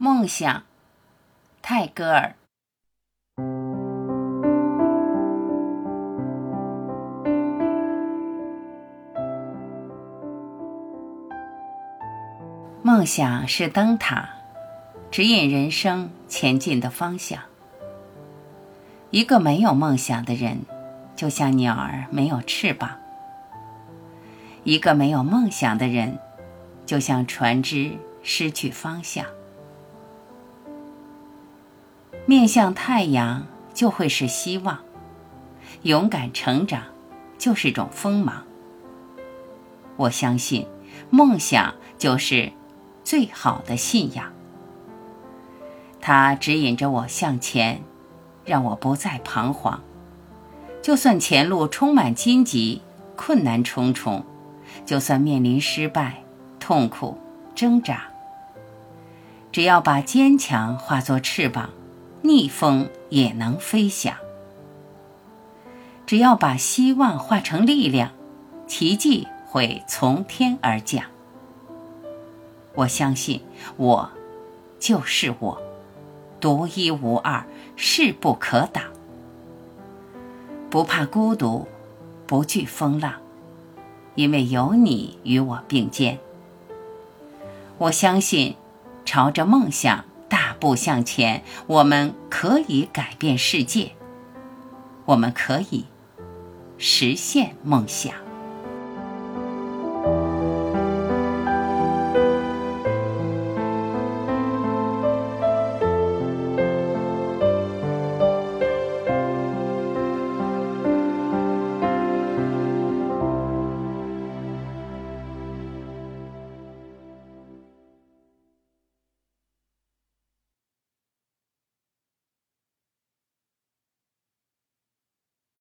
梦想，泰戈尔。梦想是灯塔，指引人生前进的方向。一个没有梦想的人，就像鸟儿没有翅膀；一个没有梦想的人，就像船只失去方向。面向太阳，就会是希望；勇敢成长，就是种锋芒。我相信，梦想就是最好的信仰。它指引着我向前，让我不再彷徨。就算前路充满荆棘，困难重重；就算面临失败、痛苦、挣扎，只要把坚强化作翅膀。逆风也能飞翔，只要把希望化成力量，奇迹会从天而降。我相信，我就是我，独一无二，势不可挡。不怕孤独，不惧风浪，因为有你与我并肩。我相信，朝着梦想。步向前，我们可以改变世界，我们可以实现梦想。